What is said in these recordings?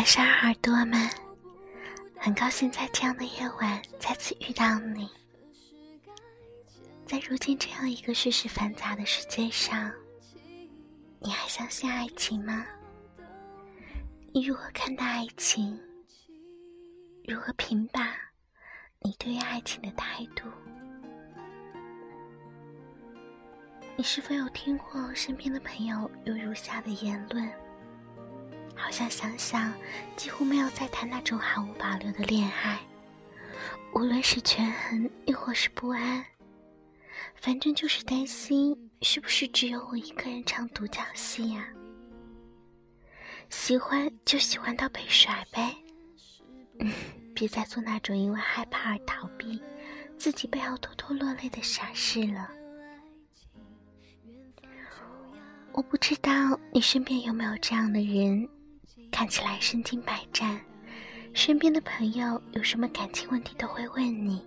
晚上好，耳朵们，很高兴在这样的夜晚再次遇到你。在如今这样一个世事繁杂的世界上，你还相信爱情吗？你如何看待爱情？如何评价你对于爱情的态度？你是否有听过身边的朋友有如下的言论？好像想想，几乎没有再谈那种毫无保留的恋爱，无论是权衡又或是不安，反正就是担心是不是只有我一个人唱独角戏呀？喜欢就喜欢到被甩呗，别再做那种因为害怕而逃避，自己背后偷偷落泪的傻事了。我不知道你身边有没有这样的人，看起来身经百战，身边的朋友有什么感情问题都会问你，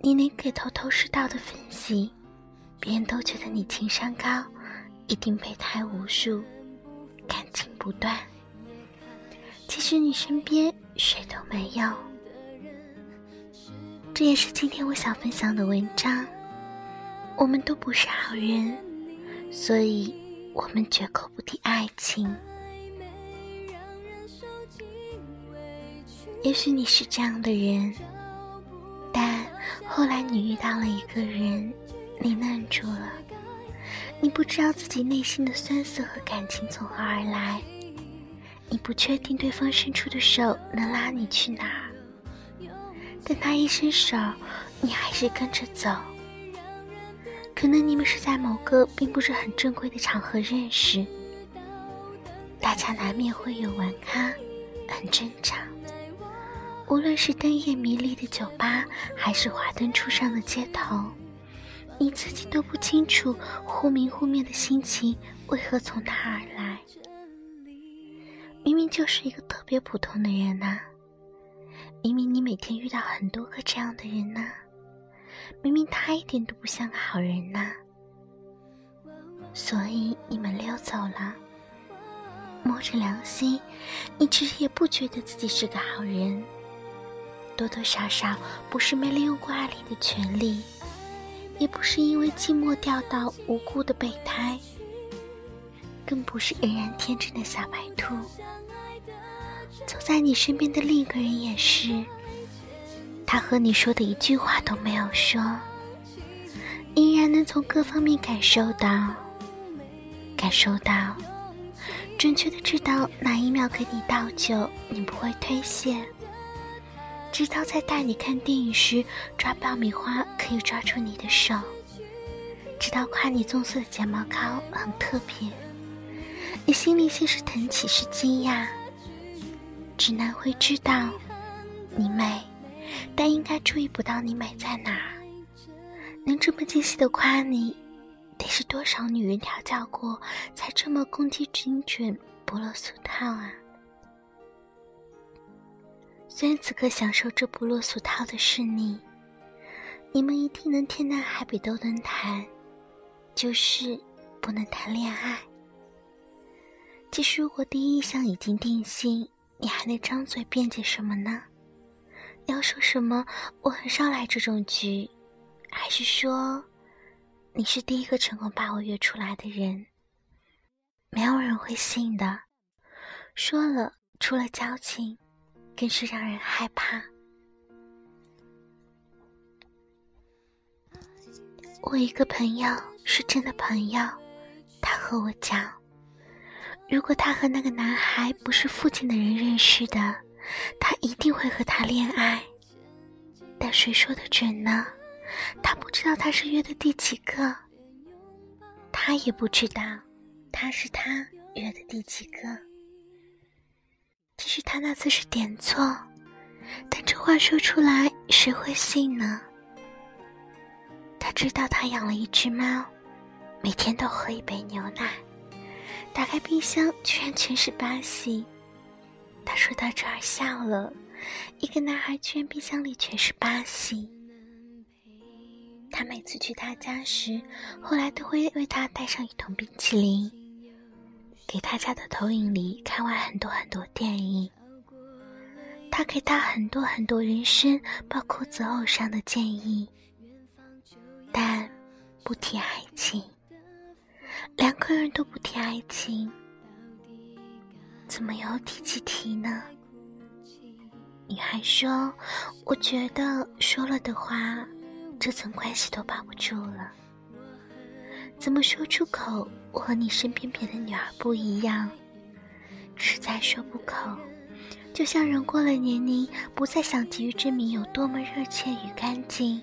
你连给头头是道的分析，别人都觉得你情商高，一定备胎无数，感情不断。其实你身边谁都没有，这也是今天我想分享的文章。我们都不是好人。所以，我们绝口不提爱情。也许你是这样的人，但后来你遇到了一个人，你愣住了，你不知道自己内心的酸涩和感情从何而来，你不确定对方伸出的手能拉你去哪儿，但他一伸手，你还是跟着走。可能你们是在某个并不是很正规的场合认识，大家难免会有玩咖，很正常。无论是灯夜迷离的酒吧，还是华灯初上的街头，你自己都不清楚忽明忽灭的心情为何从他而来。明明就是一个特别普通的人呐，明明你每天遇到很多个这样的人呐。明明他一点都不像个好人呐，所以你们溜走了。摸着良心，你其实也不觉得自己是个好人。多多少少不是没利用过爱里的权利，也不是因为寂寞掉到无辜的备胎，更不是仍然天真的小白兔。走在你身边的另一个人也是。他和你说的一句话都没有说，依然能从各方面感受到，感受到，准确的知道哪一秒给你倒酒，你不会推卸；知道在带你看电影时抓爆米花可以抓住你的手；知道夸你棕色的睫毛膏很特别，你心里先是腾起是惊讶，直男会知道你美。但应该注意不到你美在哪，能这么精细的夸你，得是多少女人调教过才这么攻击精准、不落俗套啊！虽然此刻享受这不落俗套的是你，你们一定能天南海北都能谈，就是不能谈恋爱。其实，如果第一印象已经定性，你还能张嘴辩解什么呢？要说什么？我很少来这种局，还是说你是第一个成功把我约出来的人？没有人会信的。说了，除了交情，更是让人害怕。我一个朋友是真的朋友，他和我讲，如果他和那个男孩不是附近的人认识的。他一定会和他恋爱，但谁说的准呢？他不知道他是约的第几个，他也不知道他是他约的第几个。其实他那次是点错，但这话说出来谁会信呢？他知道他养了一只猫，每天都喝一杯牛奶，打开冰箱居然全是巴西。他说到这儿笑了，一个男孩居然冰箱里全是巴西。他每次去他家时，后来都会为他带上一桶冰淇淋。给他家的投影里看完很多很多电影，他给他很多很多人生，包括择偶上的建议，但不提爱情。两个人都不提爱情，怎么有底气提呢？你还说，我觉得说了的话，这层关系都保不住了。怎么说出口？我和你身边别的女儿不一样，实在说不口。就像人过了年龄，不再想急于证明有多么热切与干净，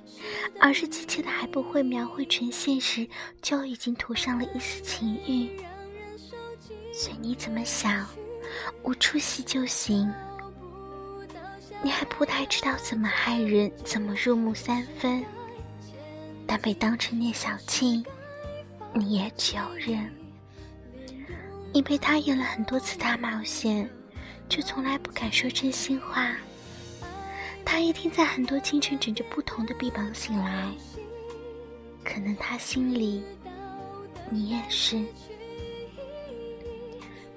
而是急切的还不会描绘成现实，就已经涂上了一丝情欲。随你怎么想，无出息就行。你还不太知道怎么害人，怎么入木三分，但被当成聂小庆，你也只有认。你陪他演了很多次大冒险。却从来不敢说真心话。他一定在很多清晨枕着不同的臂膀醒来。可能他心里，你也是。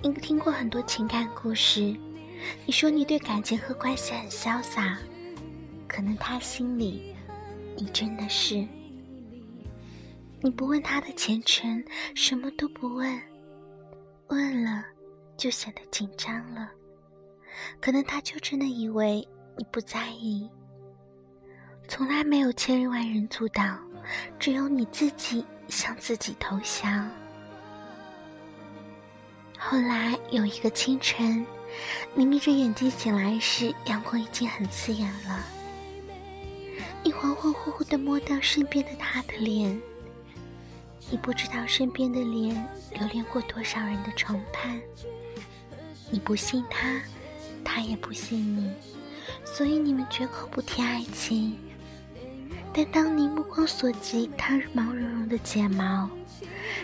你听过很多情感故事，你说你对感情和关系很潇洒。可能他心里，你真的是。你不问他的前程，什么都不问，问了就显得紧张了。可能他就真的以为你不在意，从来没有千人万人阻挡，只有你自己向自己投降。后来有一个清晨，你眯着眼睛醒来时，阳光已经很刺眼了。你恍恍惚惚的摸到身边的他的脸，你不知道身边的脸留恋过多少人的床畔，你不信他。他也不信你，所以你们绝口不提爱情。但当你目光所及，他毛茸茸的睫毛，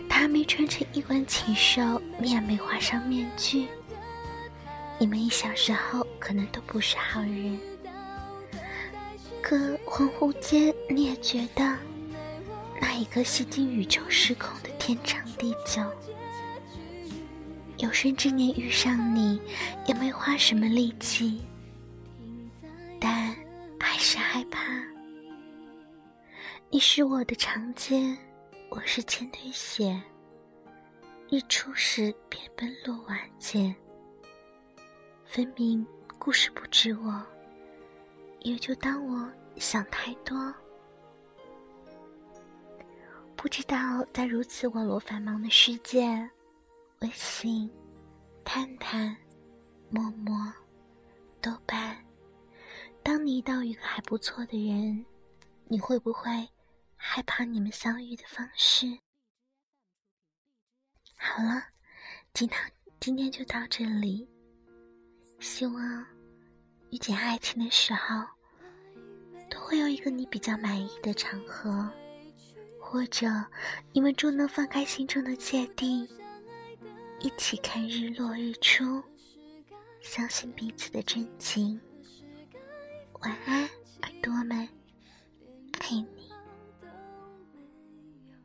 他没穿成衣冠禽兽，你也没画上面具。你们一小时候可能都不是好人，可恍惚间你也觉得，那一个吸进宇宙时空的天长地久。有生之年遇上你，也没花什么力气，但还是害怕。你是我的长街，我是千堆雪。日出时便奔落晚见，分明故事不止我，也就当我想太多。不知道在如此网络繁忙的世界。微信、探探、陌陌、豆瓣，当你遇到一个还不错的人，你会不会害怕你们相遇的方式？好了，今天今天就到这里。希望遇见爱情的时候，都会有一个你比较满意的场合，或者你们终能放开心中的芥蒂。一起看日落日出，相信彼此的真情。晚安，耳朵们，爱你。